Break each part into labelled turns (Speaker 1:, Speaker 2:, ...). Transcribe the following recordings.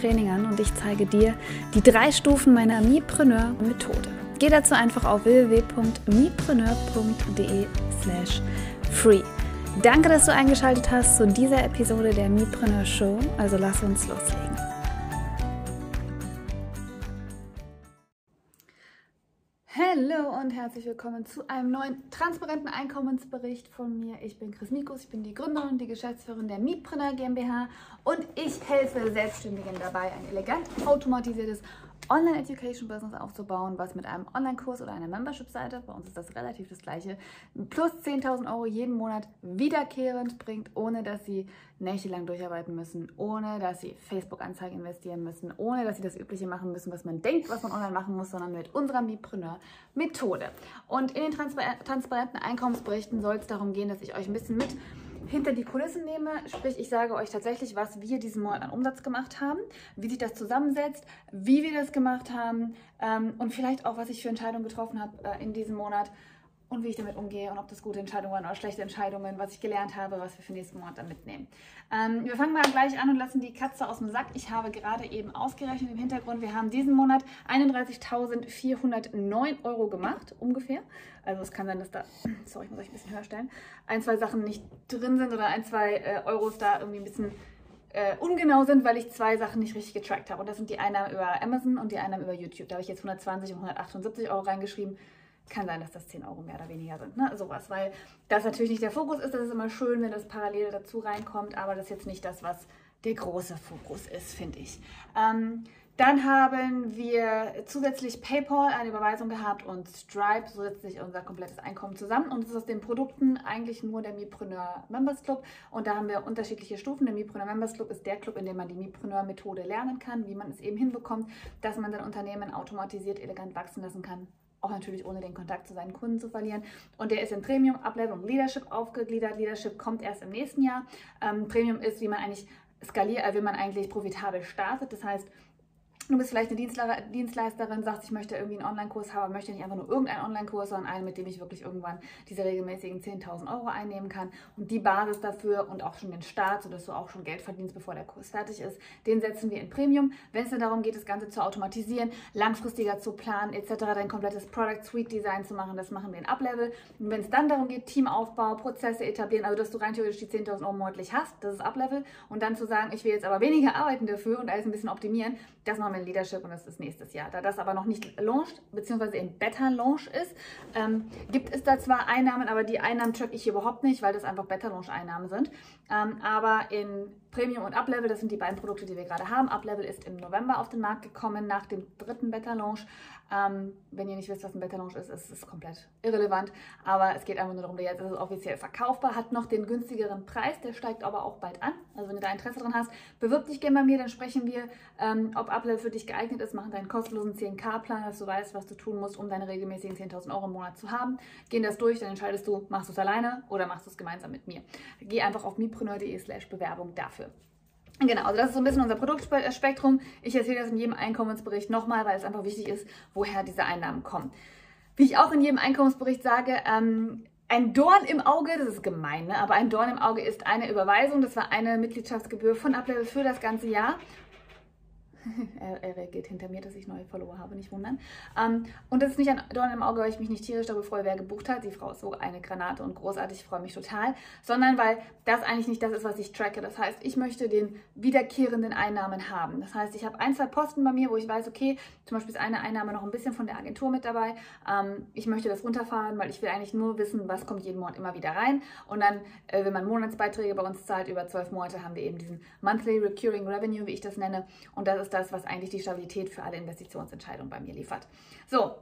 Speaker 1: Training an und ich zeige dir die drei Stufen meiner Mipreneur-Methode. Geh dazu einfach auf www.mipreneur.de slash free. Danke, dass du eingeschaltet hast zu dieser Episode der Mipreneur Show. Also lass uns loslegen. Hallo und herzlich willkommen zu einem neuen transparenten Einkommensbericht von mir. Ich bin Chris Mikus, ich bin die Gründerin und die Geschäftsführerin der Mietpreneur GmbH und ich helfe Selbstständigen dabei, ein elegant automatisiertes Online-Education-Business aufzubauen, was mit einem Online-Kurs oder einer Membership-Seite, bei uns ist das relativ das gleiche, plus 10.000 Euro jeden Monat wiederkehrend bringt, ohne dass sie nächtelang durcharbeiten müssen, ohne dass sie Facebook-Anzeigen investieren müssen, ohne dass sie das Übliche machen müssen, was man denkt, was man online machen muss, sondern mit unserer Mipreneur-Methode. Und in den transparenten Einkommensberichten soll es darum gehen, dass ich euch ein bisschen mit hinter die Kulissen nehme, sprich ich sage euch tatsächlich, was wir diesen Monat an Umsatz gemacht haben, wie sich das zusammensetzt, wie wir das gemacht haben ähm, und vielleicht auch, was ich für Entscheidungen getroffen habe äh, in diesem Monat und wie ich damit umgehe und ob das gute Entscheidungen waren oder schlechte Entscheidungen, was ich gelernt habe, was wir für nächsten Monat dann mitnehmen. Ähm, wir fangen mal gleich an und lassen die Katze aus dem Sack. Ich habe gerade eben ausgerechnet im Hintergrund, wir haben diesen Monat 31.409 Euro gemacht, ungefähr. Also es kann sein, dass da, sorry, ich muss euch ein bisschen höher stellen, ein, zwei Sachen nicht drin sind oder ein, zwei äh, Euros da irgendwie ein bisschen äh, ungenau sind, weil ich zwei Sachen nicht richtig getrackt habe. Und das sind die Einnahmen über Amazon und die Einnahmen über YouTube. Da habe ich jetzt 120 und 178 Euro reingeschrieben kann sein, dass das 10 Euro mehr oder weniger sind. Ne? Sowas, weil das natürlich nicht der Fokus ist. Das ist immer schön, wenn das parallel dazu reinkommt, aber das ist jetzt nicht das, was der große Fokus ist, finde ich. Ähm, dann haben wir zusätzlich PayPal eine Überweisung gehabt und Stripe, so setzt sich unser komplettes Einkommen zusammen. Und es ist aus den Produkten eigentlich nur der Mipreneur Members Club. Und da haben wir unterschiedliche Stufen. Der Mipreneur Members Club ist der Club, in dem man die Mipreneur Methode lernen kann, wie man es eben hinbekommt, dass man sein Unternehmen automatisiert elegant wachsen lassen kann auch natürlich ohne den Kontakt zu seinen Kunden zu verlieren. Und der ist in Premium, Uplevel und Leadership aufgegliedert. Leadership kommt erst im nächsten Jahr. Ähm, Premium ist, wie man eigentlich skaliert, äh, wie man eigentlich profitabel startet. Das heißt, Du bist vielleicht eine Dienstleisterin, sagst, ich möchte irgendwie einen Online-Kurs haben, möchte nicht einfach nur irgendeinen Online-Kurs, sondern einen, mit dem ich wirklich irgendwann diese regelmäßigen 10.000 Euro einnehmen kann. Und die Basis dafür und auch schon den Start, sodass du auch schon Geld verdienst, bevor der Kurs fertig ist, den setzen wir in Premium. Wenn es dann darum geht, das Ganze zu automatisieren, langfristiger zu planen, etc., dein komplettes Product Suite Design zu machen, das machen wir in Up-Level. Und wenn es dann darum geht, Teamaufbau, Prozesse etablieren, also dass du rein theoretisch die 10.000 Euro monatlich hast, das ist Up-Level. Und dann zu sagen, ich will jetzt aber weniger arbeiten dafür und alles ein bisschen optimieren, das machen wir in Leadership und das ist nächstes Jahr. Da das aber noch nicht launched, beziehungsweise im Beta-Launch ist, ähm, gibt es da zwar Einnahmen, aber die Einnahmen track ich überhaupt nicht, weil das einfach Beta-Launch-Einnahmen sind. Ähm, aber in Premium und Uplevel, das sind die beiden Produkte, die wir gerade haben. Uplevel ist im November auf den Markt gekommen, nach dem dritten Beta-Launch. Ähm, wenn ihr nicht wisst, was ein Beta-Launch ist, ist es komplett irrelevant. Aber es geht einfach nur darum, jetzt ist es offiziell verkaufbar, hat noch den günstigeren Preis, der steigt aber auch bald an. Also wenn du da Interesse dran hast, bewirb dich gerne bei mir, dann sprechen wir, ähm, ob Uplevel für dich geeignet ist, machen deinen kostenlosen 10K-Plan, dass du weißt, was du tun musst, um deine regelmäßigen 10.000 Euro im Monat zu haben. Gehen das durch, dann entscheidest du, machst du es alleine oder machst du es gemeinsam mit mir. Geh einfach auf mipreneur.de slash Bewerbung dafür. Genau, also das ist so ein bisschen unser Produktspektrum. Ich erzähle das in jedem Einkommensbericht nochmal, weil es einfach wichtig ist, woher diese Einnahmen kommen. Wie ich auch in jedem Einkommensbericht sage, ähm, ein Dorn im Auge, das ist gemein, ne? aber ein Dorn im Auge ist eine Überweisung. Das war eine Mitgliedschaftsgebühr von Uplevel für das ganze Jahr. er, er, reagiert hinter mir, dass ich neue Follower habe, nicht wundern. Ähm, und das ist nicht ein Dorn im Auge, weil ich mich nicht tierisch darüber freue, wer gebucht hat. Die Frau ist so eine Granate und großartig, ich freue mich total. Sondern weil das eigentlich nicht das ist, was ich tracke. Das heißt, ich möchte den wiederkehrenden Einnahmen haben. Das heißt, ich habe ein, zwei Posten bei mir, wo ich weiß, okay, zum Beispiel ist eine Einnahme noch ein bisschen von der Agentur mit dabei. Ähm, ich möchte das runterfahren, weil ich will eigentlich nur wissen, was kommt jeden Monat immer wieder rein. Und dann, äh, wenn man Monatsbeiträge bei uns zahlt, über zwölf Monate, haben wir eben diesen Monthly Recurring Revenue, wie ich das nenne. Und das ist das, was eigentlich die Stabilität für alle Investitionsentscheidungen bei mir liefert. So,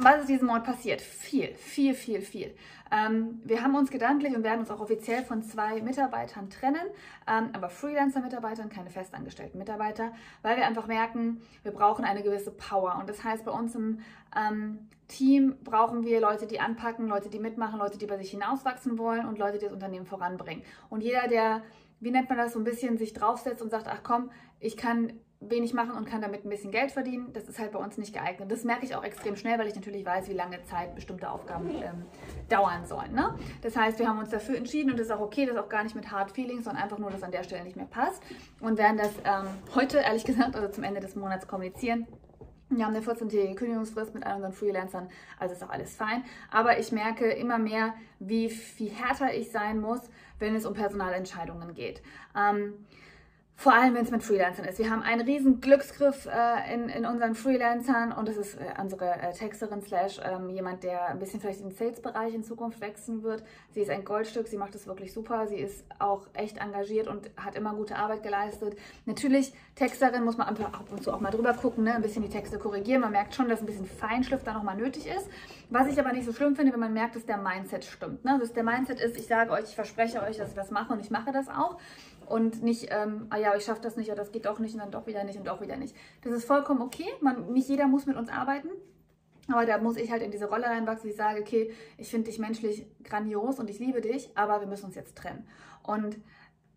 Speaker 1: was ist diesen Monat passiert? Viel, viel, viel, viel. Ähm, wir haben uns gedanklich und werden uns auch offiziell von zwei Mitarbeitern trennen, ähm, aber Freelancer-Mitarbeitern, keine festangestellten Mitarbeiter, weil wir einfach merken, wir brauchen eine gewisse Power. Und das heißt, bei uns im ähm, Team brauchen wir Leute, die anpacken, Leute, die mitmachen, Leute, die bei sich hinauswachsen wollen und Leute, die das Unternehmen voranbringen. Und jeder, der, wie nennt man das, so ein bisschen sich draufsetzt und sagt, ach komm, ich kann wenig machen und kann damit ein bisschen Geld verdienen. Das ist halt bei uns nicht geeignet. Das merke ich auch extrem schnell, weil ich natürlich weiß, wie lange Zeit bestimmte Aufgaben ähm, dauern sollen. Ne? Das heißt, wir haben uns dafür entschieden und das ist auch okay, das ist auch gar nicht mit Hard Feelings, sondern einfach nur, dass an der Stelle nicht mehr passt und werden das ähm, heute, ehrlich gesagt, also zum Ende des Monats kommunizieren. Wir haben eine 14-tägige Kündigungsfrist mit all unseren Freelancern, also ist auch alles fein. Aber ich merke immer mehr, wie viel härter ich sein muss, wenn es um Personalentscheidungen geht. Ähm, vor allem, wenn es mit Freelancern ist. Wir haben einen riesen Glücksgriff äh, in, in unseren Freelancern und das ist äh, unsere äh, Texterin slash ähm, jemand, der ein bisschen vielleicht in den Sales-Bereich in Zukunft wechseln wird. Sie ist ein Goldstück, sie macht das wirklich super. Sie ist auch echt engagiert und hat immer gute Arbeit geleistet. Natürlich, Texterin muss man ab und zu auch mal drüber gucken, ne? ein bisschen die Texte korrigieren. Man merkt schon, dass ein bisschen Feinschliff da nochmal nötig ist. Was ich aber nicht so schlimm finde, wenn man merkt, dass der Mindset stimmt. Ne? Also der Mindset ist, ich sage euch, ich verspreche euch, dass ich das mache und ich mache das auch und nicht, ähm, ah ja, ich schaffe das nicht oder das geht doch nicht und dann doch wieder nicht und doch wieder nicht. Das ist vollkommen okay. Man, nicht jeder muss mit uns arbeiten. Aber da muss ich halt in diese Rolle reinwachsen, wie ich sage, okay, ich finde dich menschlich grandios und ich liebe dich, aber wir müssen uns jetzt trennen. Und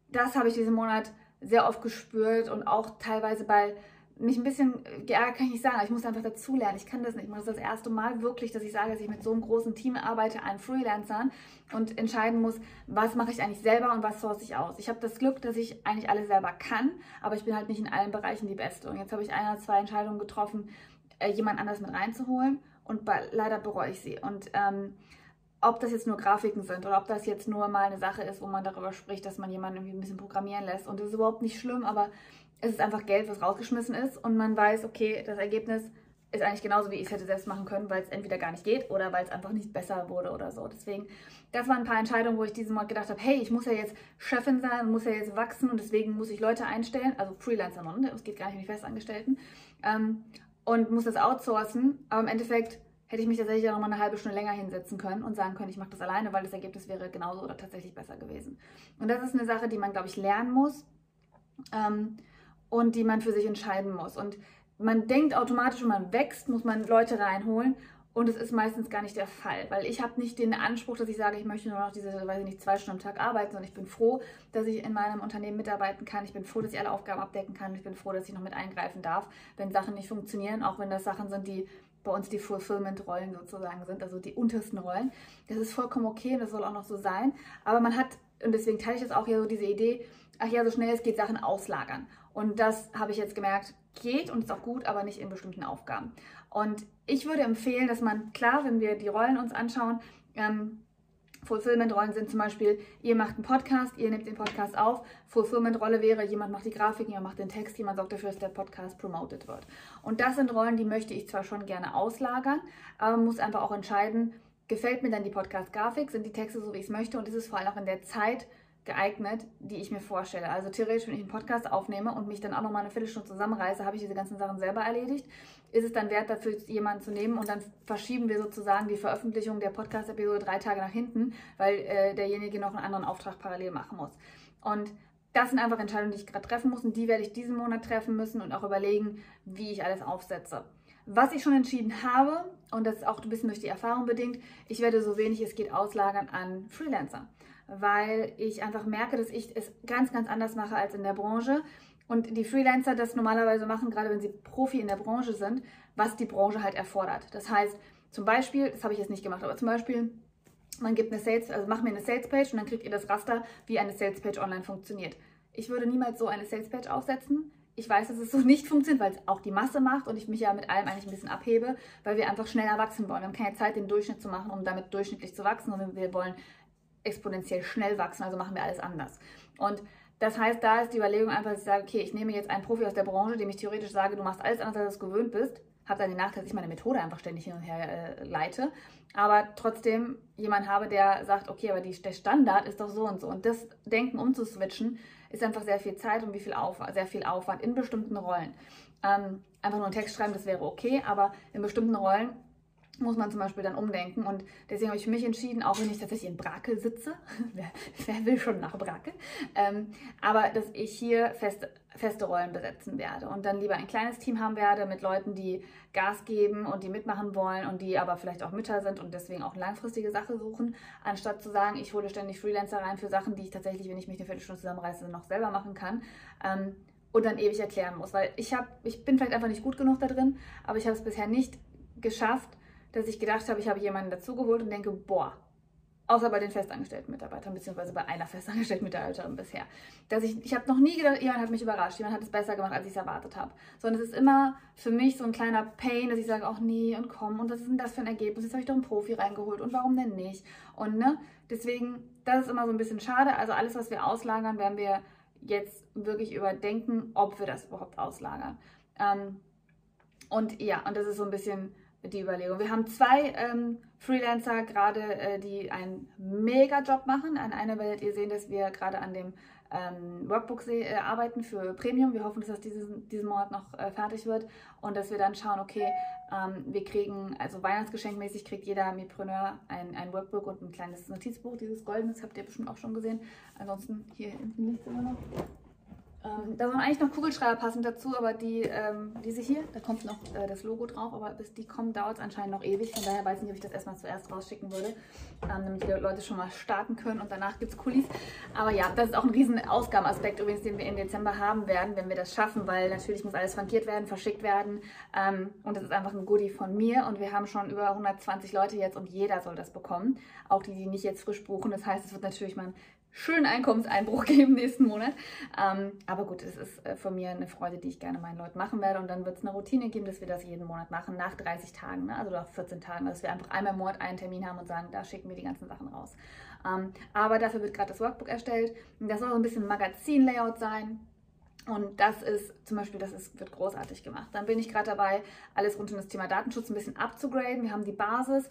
Speaker 1: das habe ich diesen Monat sehr oft gespürt und auch teilweise bei mich ein bisschen geärgert kann ich nicht sagen, ich muss einfach dazulernen. Ich kann das nicht. Das ist das erste Mal wirklich, dass ich sage, dass ich mit so einem großen Team arbeite an Freelancern und entscheiden muss, was mache ich eigentlich selber und was source ich aus. Ich habe das Glück, dass ich eigentlich alles selber kann, aber ich bin halt nicht in allen Bereichen die Beste. Und jetzt habe ich eine oder zwei Entscheidungen getroffen, äh, jemand anders mit reinzuholen und leider bereue ich sie. Und ähm, ob das jetzt nur Grafiken sind oder ob das jetzt nur mal eine Sache ist, wo man darüber spricht, dass man jemanden irgendwie ein bisschen programmieren lässt. Und das ist überhaupt nicht schlimm, aber es ist einfach Geld, was rausgeschmissen ist und man weiß, okay, das Ergebnis ist eigentlich genauso, wie ich es hätte selbst machen können, weil es entweder gar nicht geht oder weil es einfach nicht besser wurde oder so. Deswegen, das waren ein paar Entscheidungen, wo ich diesen Mal gedacht habe, hey, ich muss ja jetzt Chefin sein, muss ja jetzt wachsen und deswegen muss ich Leute einstellen, also Freelancer noch, ne? es geht gar nicht um die Festangestellten, ähm, und muss das outsourcen, aber im Endeffekt hätte ich mich tatsächlich auch noch mal eine halbe Stunde länger hinsetzen können und sagen können, ich mache das alleine, weil das Ergebnis wäre genauso oder tatsächlich besser gewesen. Und das ist eine Sache, die man, glaube ich, lernen muss. Ähm, und die man für sich entscheiden muss. Und man denkt automatisch, wenn man wächst, muss man Leute reinholen. Und es ist meistens gar nicht der Fall, weil ich habe nicht den Anspruch, dass ich sage, ich möchte nur noch diese, weiß ich nicht, zwei Stunden am Tag arbeiten, sondern ich bin froh, dass ich in meinem Unternehmen mitarbeiten kann. Ich bin froh, dass ich alle Aufgaben abdecken kann. Ich bin froh, dass ich noch mit eingreifen darf, wenn Sachen nicht funktionieren, auch wenn das Sachen sind, die bei uns die Fulfillment-Rollen sozusagen sind, also die untersten Rollen. Das ist vollkommen okay und das soll auch noch so sein. Aber man hat, und deswegen teile ich jetzt auch hier so diese Idee, ach ja, so schnell es geht, Sachen auslagern. Und das habe ich jetzt gemerkt, geht und ist auch gut, aber nicht in bestimmten Aufgaben. Und ich würde empfehlen, dass man, klar, wenn wir die Rollen uns anschauen, ähm, Fulfillment-Rollen sind zum Beispiel, ihr macht einen Podcast, ihr nehmt den Podcast auf. Fulfillment-Rolle wäre, jemand macht die Grafiken, jemand macht den Text, jemand sorgt dafür, dass der Podcast promoted wird. Und das sind Rollen, die möchte ich zwar schon gerne auslagern, aber man muss einfach auch entscheiden, gefällt mir dann die Podcast-Grafik, sind die Texte so, wie ich es möchte und ist es vor allem auch in der Zeit geeignet, die ich mir vorstelle. Also theoretisch, wenn ich einen Podcast aufnehme und mich dann auch nochmal eine Viertelstunde zusammenreiße, habe ich diese ganzen Sachen selber erledigt. Ist es dann wert, dafür jemanden zu nehmen und dann verschieben wir sozusagen die Veröffentlichung der Podcast-Episode drei Tage nach hinten, weil äh, derjenige noch einen anderen Auftrag parallel machen muss. Und das sind einfach Entscheidungen, die ich gerade treffen muss und die werde ich diesen Monat treffen müssen und auch überlegen, wie ich alles aufsetze. Was ich schon entschieden habe, und das ist auch ein bisschen durch die Erfahrung bedingt, ich werde so wenig es geht auslagern an Freelancer weil ich einfach merke, dass ich es ganz, ganz anders mache als in der Branche. Und die Freelancer das normalerweise machen, gerade wenn sie Profi in der Branche sind, was die Branche halt erfordert. Das heißt, zum Beispiel, das habe ich jetzt nicht gemacht, aber zum Beispiel, man gibt eine Sales, also macht mir eine Salespage und dann kriegt ihr das Raster, wie eine Salespage online funktioniert. Ich würde niemals so eine Salespage aufsetzen. Ich weiß, dass es so nicht funktioniert, weil es auch die Masse macht und ich mich ja mit allem eigentlich ein bisschen abhebe, weil wir einfach schneller wachsen wollen. Wir haben keine Zeit, den Durchschnitt zu machen, um damit durchschnittlich zu wachsen, sondern wir wollen exponentiell schnell wachsen, also machen wir alles anders. Und das heißt, da ist die Überlegung einfach, dass ich sage, okay, ich nehme jetzt einen Profi aus der Branche, dem ich theoretisch sage, du machst alles anders, als du es gewöhnt bist, habe dann den Nachteil, dass ich meine Methode einfach ständig hin und her äh, leite, aber trotzdem jemand habe, der sagt, okay, aber die, der Standard ist doch so und so. Und das Denken umzuswitchen, ist einfach sehr viel Zeit und wie viel Aufwand, sehr viel Aufwand in bestimmten Rollen. Ähm, einfach nur einen Text schreiben, das wäre okay, aber in bestimmten Rollen muss man zum Beispiel dann umdenken. Und deswegen habe ich mich entschieden, auch wenn ich tatsächlich in Brakel sitze, wer, wer, will schon nach Brakel, ähm, aber dass ich hier feste, feste Rollen besetzen werde und dann lieber ein kleines Team haben werde mit Leuten, die Gas geben und die mitmachen wollen und die aber vielleicht auch Mütter sind und deswegen auch langfristige Sache suchen, anstatt zu sagen, ich hole ständig Freelancer rein für Sachen, die ich tatsächlich, wenn ich mich eine Viertelstunde zusammenreiße, noch selber machen kann. Ähm, und dann ewig erklären muss, weil ich habe, ich bin vielleicht einfach nicht gut genug da drin, aber ich habe es bisher nicht geschafft, dass ich gedacht habe, ich habe jemanden dazugeholt und denke, boah, außer bei den festangestellten Mitarbeitern, beziehungsweise bei einer festangestellten Mitarbeiterin bisher. Dass ich, ich habe noch nie gedacht, jemand hat mich überrascht, jemand hat es besser gemacht, als ich es erwartet habe. Sondern es ist immer für mich so ein kleiner Pain, dass ich sage, ach nee, und komm, und was ist denn das für ein Ergebnis? Jetzt habe ich doch einen Profi reingeholt und warum denn nicht? Und ne, deswegen, das ist immer so ein bisschen schade. Also alles, was wir auslagern, werden wir jetzt wirklich überdenken, ob wir das überhaupt auslagern. Ähm, und ja, und das ist so ein bisschen die Überlegung. Wir haben zwei ähm, Freelancer gerade, äh, die einen Mega-Job machen. An einer werdet ihr sehen, dass wir gerade an dem ähm, Workbook äh, arbeiten für Premium. Wir hoffen, dass das diesen, diesen Monat noch äh, fertig wird und dass wir dann schauen, okay, ähm, wir kriegen, also Weihnachtsgeschenkmäßig kriegt jeder Mipreneur ein, ein Workbook und ein kleines Notizbuch, dieses goldenes, habt ihr bestimmt auch schon gesehen. Ansonsten hier hinten liegt es immer noch. Ähm, da sollen eigentlich noch Kugelschreiber passend dazu, aber die, ähm, diese hier, da kommt noch äh, das Logo drauf, aber bis die kommen, dauert es anscheinend noch ewig. Von daher weiß ich nicht, ob ich das erstmal zuerst rausschicken würde, ähm, damit die Leute schon mal starten können und danach gibt es Kulis. Aber ja, das ist auch ein riesen Ausgabenaspekt übrigens, den wir im Dezember haben werden, wenn wir das schaffen, weil natürlich muss alles frankiert werden, verschickt werden ähm, und das ist einfach ein Goodie von mir und wir haben schon über 120 Leute jetzt und jeder soll das bekommen, auch die, die nicht jetzt frisch buchen. Das heißt, es wird natürlich mal ein schönen Einkommenseinbruch geben nächsten Monat. Ähm, aber gut, es ist äh, von mir eine Freude, die ich gerne meinen Leuten machen werde. Und dann wird es eine Routine geben, dass wir das jeden Monat machen, nach 30 Tagen, ne? also nach 14 Tagen, dass wir einfach einmal im Monat einen Termin haben und sagen, da schicken wir die ganzen Sachen raus. Ähm, aber dafür wird gerade das Workbook erstellt. Das soll so ein bisschen Magazin-Layout sein. Und das ist zum Beispiel, das ist, wird großartig gemacht. Dann bin ich gerade dabei, alles rund um das Thema Datenschutz ein bisschen abzugraden. Wir haben die Basis.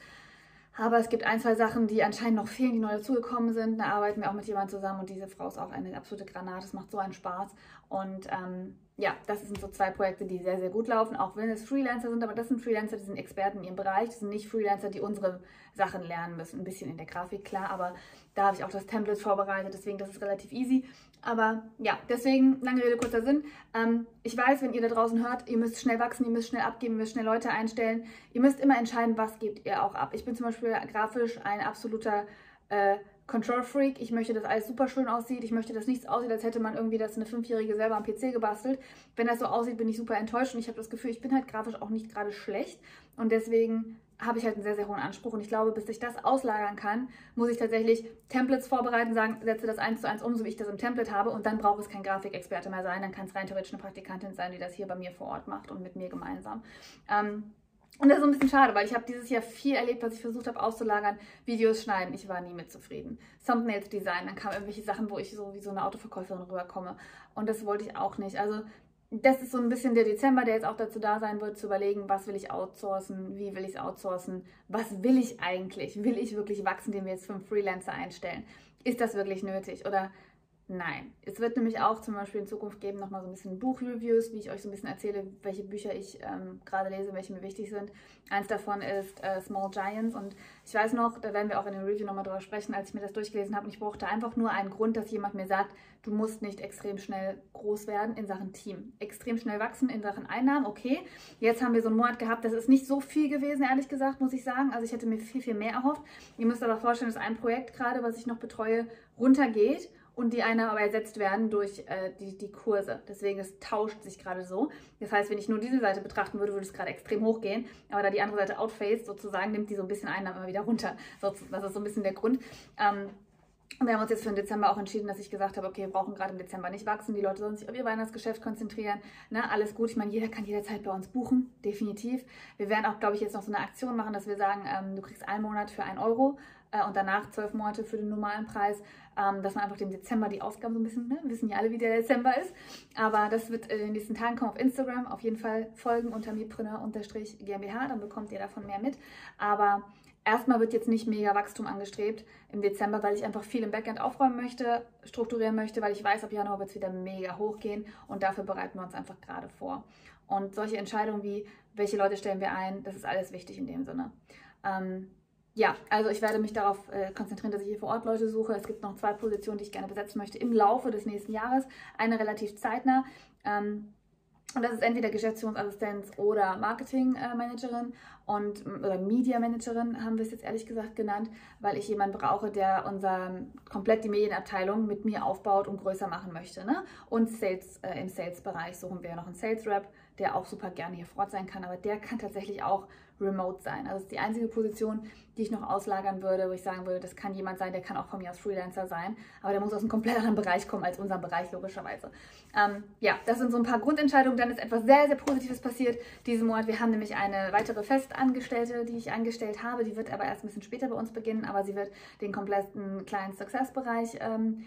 Speaker 1: Aber es gibt ein, zwei Sachen, die anscheinend noch fehlen, die neu dazugekommen sind. Da arbeiten wir auch mit jemandem zusammen und diese Frau ist auch eine absolute Granate. Es macht so einen Spaß. Und ähm, ja, das sind so zwei Projekte, die sehr, sehr gut laufen, auch wenn es Freelancer sind. Aber das sind Freelancer, die sind Experten in ihrem Bereich. Das sind nicht Freelancer, die unsere Sachen lernen müssen. Ein bisschen in der Grafik, klar, aber da habe ich auch das Template vorbereitet. Deswegen, das ist relativ easy. Aber ja, deswegen, lange Rede, kurzer Sinn. Ähm, ich weiß, wenn ihr da draußen hört, ihr müsst schnell wachsen, ihr müsst schnell abgeben, ihr müsst schnell Leute einstellen. Ihr müsst immer entscheiden, was gebt ihr auch ab. Ich bin zum Beispiel grafisch ein absoluter äh, Control Freak. Ich möchte, dass alles super schön aussieht. Ich möchte, dass nichts aussieht, als hätte man irgendwie das eine Fünfjährige selber am PC gebastelt. Wenn das so aussieht, bin ich super enttäuscht und ich habe das Gefühl, ich bin halt grafisch auch nicht gerade schlecht. Und deswegen habe ich halt einen sehr, sehr hohen Anspruch. Und ich glaube, bis ich das auslagern kann, muss ich tatsächlich Templates vorbereiten, sagen, setze das eins zu eins um, so wie ich das im Template habe. Und dann braucht es kein Grafikexperte mehr sein. Dann kann es rein theoretisch eine Praktikantin sein, die das hier bei mir vor Ort macht und mit mir gemeinsam. Ähm, und das ist ein bisschen schade, weil ich habe dieses Jahr viel erlebt, was ich versucht habe auszulagern. Videos schneiden, ich war nie mit zufrieden. Thumbnails design, dann kamen irgendwelche Sachen, wo ich so wie so eine Autoverkäuferin rüberkomme. Und das wollte ich auch nicht. Also das ist so ein bisschen der Dezember, der jetzt auch dazu da sein wird, zu überlegen, was will ich outsourcen, wie will ich es outsourcen, was will ich eigentlich? Will ich wirklich wachsen, den wir jetzt fünf Freelancer einstellen? Ist das wirklich nötig? Oder Nein. Es wird nämlich auch zum Beispiel in Zukunft geben nochmal so ein bisschen Buchreviews, wie ich euch so ein bisschen erzähle, welche Bücher ich ähm, gerade lese, welche mir wichtig sind. Eins davon ist äh, Small Giants und ich weiß noch, da werden wir auch in dem Review nochmal drüber sprechen, als ich mir das durchgelesen habe und ich brauchte einfach nur einen Grund, dass jemand mir sagt, du musst nicht extrem schnell groß werden in Sachen Team. Extrem schnell wachsen in Sachen Einnahmen, okay. Jetzt haben wir so einen Monat gehabt, das ist nicht so viel gewesen, ehrlich gesagt, muss ich sagen. Also ich hätte mir viel, viel mehr erhofft. Ihr müsst aber vorstellen, dass ein Projekt gerade, was ich noch betreue, runtergeht und die eine aber ersetzt werden durch äh, die, die Kurse. Deswegen, es tauscht sich gerade so. Das heißt, wenn ich nur diese Seite betrachten würde, würde es gerade extrem hochgehen. Aber da die andere Seite outfaced sozusagen, nimmt die so ein bisschen Einnahmen immer wieder runter. Das ist so ein bisschen der Grund. Ähm, und wir haben uns jetzt für den Dezember auch entschieden, dass ich gesagt habe, okay, wir brauchen gerade im Dezember nicht wachsen. Die Leute sollen sich auf ihr Weihnachtsgeschäft konzentrieren. Ne, alles gut. Ich meine, jeder kann jederzeit bei uns buchen. Definitiv. Wir werden auch, glaube ich, jetzt noch so eine Aktion machen, dass wir sagen, ähm, du kriegst einen Monat für einen Euro äh, und danach zwölf Monate für den normalen Preis, ähm, dass man einfach den Dezember die Ausgaben so ein bisschen, ne, wissen ja alle, wie der Dezember ist, aber das wird in den nächsten Tagen kommen auf Instagram, auf jeden Fall folgen unter mipreneur-gmbh, dann bekommt ihr davon mehr mit, aber Erstmal wird jetzt nicht mega Wachstum angestrebt im Dezember, weil ich einfach viel im Backend aufräumen möchte, strukturieren möchte, weil ich weiß, ab Januar wird es wieder mega hochgehen. Und dafür bereiten wir uns einfach gerade vor. Und solche Entscheidungen wie, welche Leute stellen wir ein, das ist alles wichtig in dem Sinne. Ähm, ja, also ich werde mich darauf äh, konzentrieren, dass ich hier vor Ort Leute suche. Es gibt noch zwei Positionen, die ich gerne besetzen möchte im Laufe des nächsten Jahres. Eine relativ zeitnah. Ähm, und das ist entweder Geschäftsführungsassistenz oder Marketingmanagerin und oder Media Managerin haben wir es jetzt ehrlich gesagt genannt, weil ich jemanden brauche, der unser komplett die Medienabteilung mit mir aufbaut und größer machen möchte. Ne? Und Sales, äh, im Sales-Bereich suchen wir noch einen Sales Rep, der auch super gerne hier vor Ort sein kann, aber der kann tatsächlich auch remote sein. Also das ist die einzige Position, die ich noch auslagern würde, wo ich sagen würde, das kann jemand sein, der kann auch von mir aus Freelancer sein, aber der muss aus einem komplett anderen Bereich kommen als unser Bereich, logischerweise. Ähm, ja, das sind so ein paar Grundentscheidungen. Dann ist etwas sehr, sehr Positives passiert diesen Monat. Wir haben nämlich eine weitere Festangestellte, die ich eingestellt habe. Die wird aber erst ein bisschen später bei uns beginnen, aber sie wird den kompletten kleinen Success-Bereich ähm,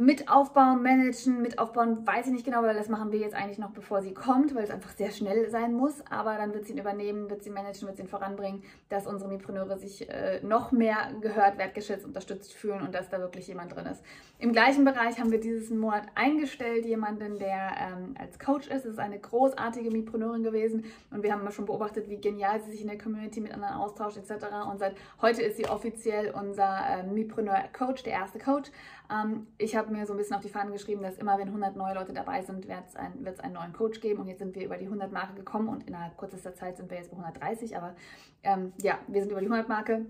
Speaker 1: mit aufbauen, managen, mit aufbauen, weiß ich nicht genau, weil das machen wir jetzt eigentlich noch bevor sie kommt, weil es einfach sehr schnell sein muss. Aber dann wird sie ihn übernehmen, wird sie managen, wird sie ihn voranbringen, dass unsere Mipreneure sich äh, noch mehr gehört, wertgeschätzt, unterstützt fühlen und dass da wirklich jemand drin ist. Im gleichen Bereich haben wir diesen Monat eingestellt, jemanden, der ähm, als Coach ist. Es ist eine großartige Mipreneurin gewesen und wir haben schon beobachtet, wie genial sie sich in der Community mit anderen austauscht etc. Und seit heute ist sie offiziell unser äh, Mipreneur-Coach, der erste Coach. Ähm, ich habe mir so ein bisschen auf die Fahnen geschrieben, dass immer wenn 100 neue Leute dabei sind, wird es ein, einen neuen Coach geben. Und jetzt sind wir über die 100 Marke gekommen und innerhalb kürzester Zeit sind wir jetzt bei 130. Aber ähm, ja, wir sind über die 100 Marke.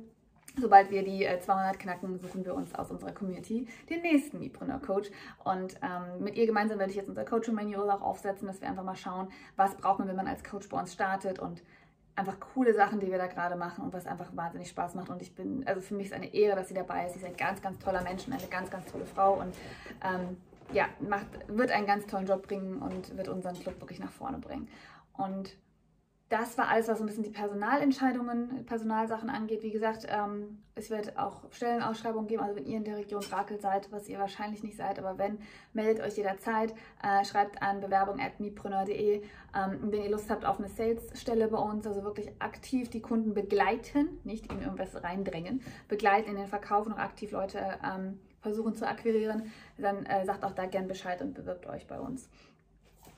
Speaker 1: Sobald wir die 200 äh, knacken, suchen wir uns aus unserer Community den nächsten Mipreneur Coach. Und ähm, mit ihr gemeinsam werde ich jetzt unser Coaching-Manual auch aufsetzen, dass wir einfach mal schauen, was braucht man, wenn man als Coach bei uns startet und einfach coole Sachen, die wir da gerade machen und was einfach wahnsinnig Spaß macht. Und ich bin, also für mich ist eine Ehre, dass sie dabei ist. Sie ist ein ganz, ganz toller Mensch und eine ganz, ganz tolle Frau und ähm, ja, macht, wird einen ganz tollen Job bringen und wird unseren Club wirklich nach vorne bringen. Und das war alles, was so ein bisschen die Personalentscheidungen, Personalsachen angeht. Wie gesagt, ähm, es wird auch Stellenausschreibungen geben. Also wenn ihr in der Region Brakel seid, was ihr wahrscheinlich nicht seid, aber wenn, meldet euch jederzeit. Äh, schreibt an bewerbung.mipreneur.de, ähm, wenn ihr Lust habt auf eine Sales-Stelle bei uns, also wirklich aktiv die Kunden begleiten, nicht ihnen irgendwas reindrängen, begleiten in den Verkauf und aktiv Leute ähm, versuchen zu akquirieren, dann äh, sagt auch da gern Bescheid und bewirbt euch bei uns.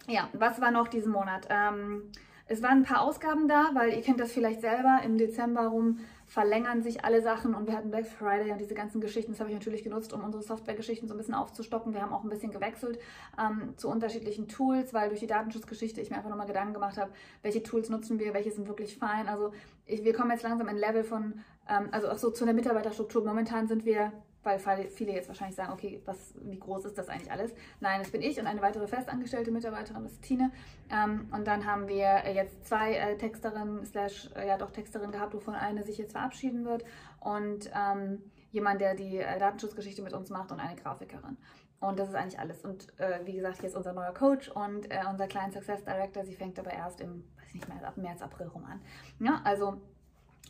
Speaker 1: Ja, was war noch diesen Monat? Ähm, es waren ein paar Ausgaben da, weil ihr kennt das vielleicht selber, im Dezember rum verlängern sich alle Sachen und wir hatten Black Friday und diese ganzen Geschichten. Das habe ich natürlich genutzt, um unsere Software-Geschichten so ein bisschen aufzustocken. Wir haben auch ein bisschen gewechselt ähm, zu unterschiedlichen Tools, weil durch die Datenschutzgeschichte ich mir einfach nochmal Gedanken gemacht habe, welche Tools nutzen wir, welche sind wirklich fein. Also ich, wir kommen jetzt langsam in Level von, ähm, also auch so zu der Mitarbeiterstruktur. Momentan sind wir weil viele jetzt wahrscheinlich sagen, okay, was, wie groß ist das eigentlich alles? Nein, das bin ich und eine weitere festangestellte Mitarbeiterin, ist Tine. Ähm, und dann haben wir jetzt zwei äh, Texterinnen, slash, äh, ja doch Texterinnen gehabt, wovon eine sich jetzt verabschieden wird und ähm, jemand, der die äh, Datenschutzgeschichte mit uns macht und eine Grafikerin. Und das ist eigentlich alles. Und äh, wie gesagt, jetzt unser neuer Coach und äh, unser kleiner Success Director, sie fängt aber erst im, weiß ich nicht mehr, ab März, April rum an. Ja, also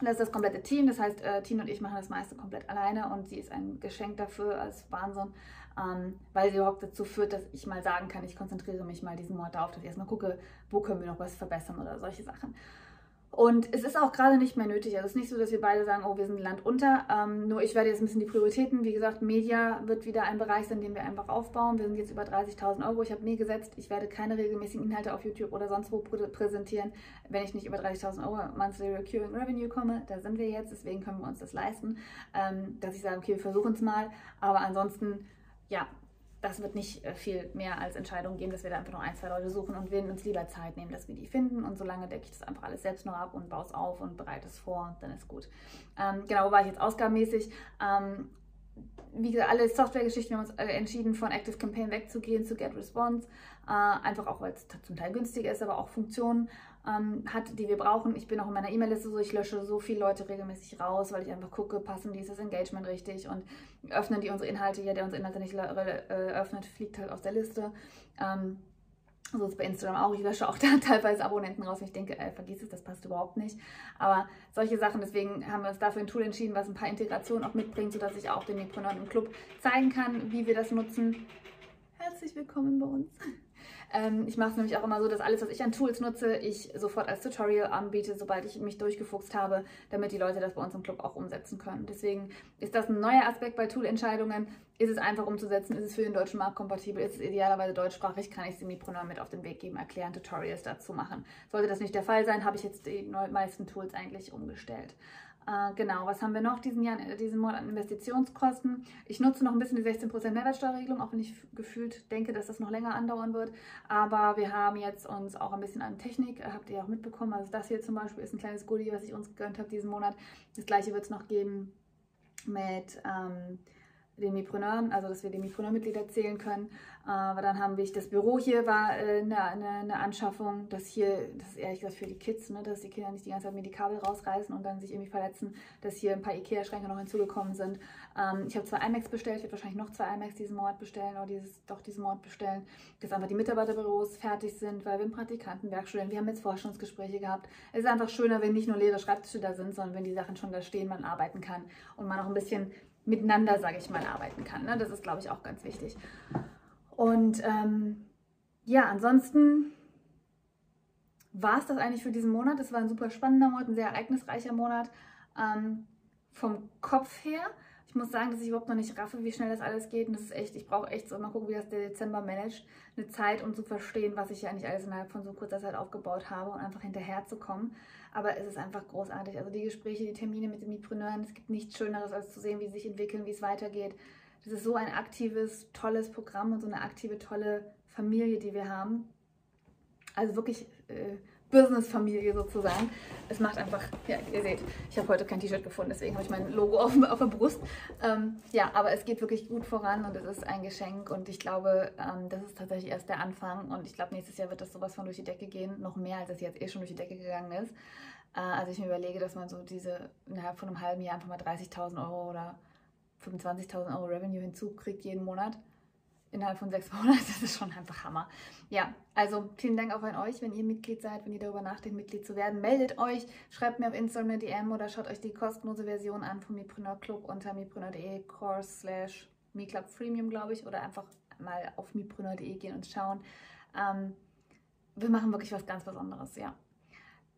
Speaker 1: das ist das komplette Team. Das heißt, äh, Tine und ich machen das meiste komplett alleine und sie ist ein Geschenk dafür als Wahnsinn, ähm, weil sie überhaupt dazu führt, dass ich mal sagen kann, ich konzentriere mich mal diesen Monat darauf, dass ich erstmal gucke, wo können wir noch was verbessern oder solche Sachen. Und es ist auch gerade nicht mehr nötig. Also es ist nicht so, dass wir beide sagen, oh, wir sind Land unter. Ähm, nur ich werde jetzt ein bisschen die Prioritäten. Wie gesagt, Media wird wieder ein Bereich sein, den wir einfach aufbauen. Wir sind jetzt über 30.000 Euro. Ich habe mir gesetzt, ich werde keine regelmäßigen Inhalte auf YouTube oder sonst wo pr präsentieren, wenn ich nicht über 30.000 Euro Monthly Recurring Revenue komme. Da sind wir jetzt, deswegen können wir uns das leisten, ähm, dass ich sage, okay, wir versuchen es mal. Aber ansonsten, ja, das wird nicht äh, viel mehr als Entscheidung geben, dass wir da einfach noch ein, zwei Leute suchen und wir uns lieber Zeit nehmen, dass wir die finden. Und solange decke ich das einfach alles selbst noch ab und baue es auf und bereite es vor, dann ist gut. Ähm, genau, war ich jetzt ausgabenmäßig? Ähm, wie gesagt, alle Software-Geschichten, wir haben uns äh, entschieden, von Active Campaign wegzugehen zu Get Response. Äh, einfach auch, weil es zum Teil günstiger ist, aber auch Funktionen ähm, hat, die wir brauchen. Ich bin auch in meiner E-Mail-Liste so, ich lösche so viele Leute regelmäßig raus, weil ich einfach gucke, passen die, ist das Engagement richtig und öffnen die unsere Inhalte. Ja, der unsere Inhalte nicht äh, öffnet, fliegt halt aus der Liste. Ähm, so ist bei Instagram auch. Ich lösche auch da teilweise Abonnenten raus. Und ich denke, äh, vergiss es, das passt überhaupt nicht. Aber solche Sachen, deswegen haben wir uns dafür ein Tool entschieden, was ein paar Integrationen auch mitbringt, sodass ich auch den Nepreneuren im Club zeigen kann, wie wir das nutzen. Herzlich willkommen bei uns. Ähm, ich mache es nämlich auch immer so, dass alles, was ich an Tools nutze, ich sofort als Tutorial anbiete, sobald ich mich durchgefuchst habe, damit die Leute das bei uns im Club auch umsetzen können. Deswegen ist das ein neuer Aspekt bei Tool-Entscheidungen. Ist es einfach umzusetzen? Ist es für den deutschen Markt kompatibel? Ist es idealerweise deutschsprachig? Kann ich es dem Mipreneur mit auf den Weg geben, erklären, Tutorials dazu machen? Sollte das nicht der Fall sein, habe ich jetzt die meisten Tools eigentlich umgestellt. Äh, genau, was haben wir noch diesen, Jahr, diesen Monat an Investitionskosten? Ich nutze noch ein bisschen die 16% Mehrwertsteuerregelung, auch wenn ich gefühlt denke, dass das noch länger andauern wird. Aber wir haben jetzt uns auch ein bisschen an Technik, äh, habt ihr auch mitbekommen. Also das hier zum Beispiel ist ein kleines Goodie, was ich uns gegönnt habe diesen Monat. Das gleiche wird es noch geben mit... Ähm, den also dass wir die Mipreneur-Mitglieder zählen können. Aber dann haben wir, das Büro hier war äh, eine, eine, eine, Anschaffung, das hier, das ist ehrlich gesagt für die Kids, ne, dass die Kinder nicht die ganze Zeit mir die Kabel rausreißen und dann sich irgendwie verletzen, dass hier ein paar Ikea-Schränke noch hinzugekommen sind. Ähm, ich habe zwei iMacs bestellt, ich werde wahrscheinlich noch zwei iMacs diesen Monat bestellen oder dieses, doch diesen Monat bestellen, dass einfach die Mitarbeiterbüros fertig sind, weil wir haben Praktikanten, Werkstudenten, wir haben jetzt Forschungsgespräche gehabt. Es ist einfach schöner, wenn nicht nur leere Schreibtische da sind, sondern wenn die Sachen schon da stehen, man arbeiten kann und man auch ein bisschen miteinander, sage ich mal, arbeiten kann. Ne? Das ist, glaube ich, auch ganz wichtig. Und ähm, ja, ansonsten war es das eigentlich für diesen Monat. Es war ein super spannender Monat, ein sehr ereignisreicher Monat. Ähm, vom Kopf her, ich muss sagen, dass ich überhaupt noch nicht raffe, wie schnell das alles geht. Und das ist echt, ich brauche echt so, mal gucken, wie das der Dezember managt. Eine Zeit, um zu verstehen, was ich ja eigentlich alles innerhalb von so kurzer Zeit aufgebaut habe und einfach hinterherzukommen. Aber es ist einfach großartig. Also die Gespräche, die Termine mit den Mipreneuren, es gibt nichts Schöneres, als zu sehen, wie sie sich entwickeln, wie es weitergeht. Das ist so ein aktives, tolles Programm und so eine aktive, tolle Familie, die wir haben. Also wirklich äh, Business-Familie sozusagen. Es macht einfach, ja, ihr seht, ich habe heute kein T-Shirt gefunden, deswegen habe ich mein Logo auf, auf der Brust. Ähm, ja, aber es geht wirklich gut voran und es ist ein Geschenk und ich glaube, ähm, das ist tatsächlich erst der Anfang und ich glaube, nächstes Jahr wird das sowas von durch die Decke gehen, noch mehr, als es jetzt eh schon durch die Decke gegangen ist. Äh, also ich mir überlege, dass man so diese innerhalb von einem halben Jahr einfach mal 30.000 Euro oder 25.000 Euro Revenue hinzukriegt jeden Monat innerhalb von sechs Monaten. Das ist schon einfach Hammer. Ja, also vielen Dank auch an euch, wenn ihr Mitglied seid, wenn ihr darüber nachdenkt, Mitglied zu werden. Meldet euch, schreibt mir auf Instagram eine DM oder schaut euch die kostenlose Version an vom Mipreneur Club unter mipreneur.de course slash MeClub Freemium, glaube ich, oder einfach mal auf mipreneur.de gehen und schauen. Ähm, wir machen wirklich was ganz Besonderes, ja.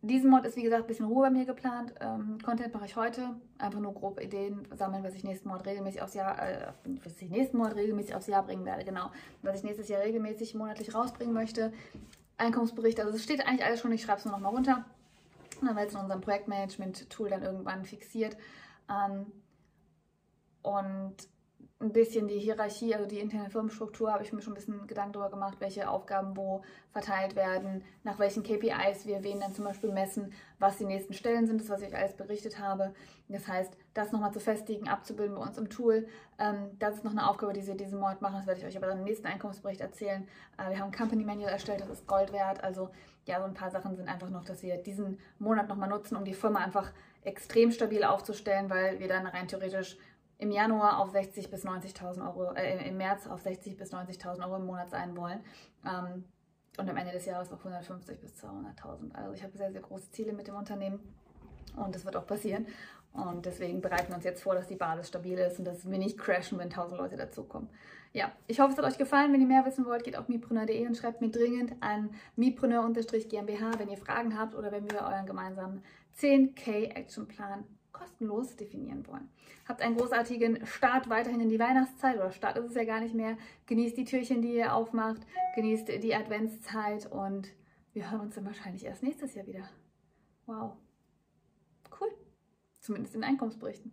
Speaker 1: Diesen Mod ist wie gesagt ein bisschen Ruhe bei mir geplant. Ähm, Content mache ich heute. Einfach nur grob Ideen sammeln, was ich nächsten Mod regelmäßig aufs Jahr, äh, was ich nächsten Mod regelmäßig aufs Jahr bringen werde, genau. Was ich nächstes Jahr regelmäßig monatlich rausbringen möchte. Einkommensbericht, also es steht eigentlich alles schon, ich schreibe es nur noch mal runter. Und dann wird es in unserem Projektmanagement-Tool dann irgendwann fixiert. Ähm, und ein bisschen die Hierarchie, also die interne Firmenstruktur, habe ich mir schon ein bisschen Gedanken darüber gemacht, welche Aufgaben wo verteilt werden, nach welchen KPIs wir wen dann zum Beispiel messen, was die nächsten Stellen sind, das, was ich alles berichtet habe. Das heißt, das nochmal zu festigen, abzubilden bei uns im Tool. Ähm, das ist noch eine Aufgabe, die wir diesen Monat machen. Das werde ich euch aber dann im nächsten Einkommensbericht erzählen. Äh, wir haben ein Company Manual erstellt, das ist Gold wert. Also ja, so ein paar Sachen sind einfach noch, dass wir diesen Monat nochmal nutzen, um die Firma einfach extrem stabil aufzustellen, weil wir dann rein theoretisch im Januar auf 60 bis 90.000 Euro, äh, im März auf 60 bis 90.000 Euro im Monat sein wollen. Ähm, und am Ende des Jahres auf 150 bis 200.000. Also ich habe sehr, sehr große Ziele mit dem Unternehmen und das wird auch passieren. Und deswegen bereiten wir uns jetzt vor, dass die Basis stabil ist und dass wir nicht crashen, wenn 1000 Leute dazukommen. Ja, ich hoffe, es hat euch gefallen. Wenn ihr mehr wissen wollt, geht auf mipreneur.de und schreibt mir dringend an mipreneur-gmbh, wenn ihr Fragen habt oder wenn wir euren gemeinsamen 10K Actionplan kostenlos definieren wollen. Habt einen großartigen Start weiterhin in die Weihnachtszeit oder Start ist es ja gar nicht mehr. Genießt die Türchen, die ihr aufmacht, genießt die Adventszeit und wir hören uns dann wahrscheinlich erst nächstes Jahr wieder. Wow. Cool. Zumindest in Einkommensberichten.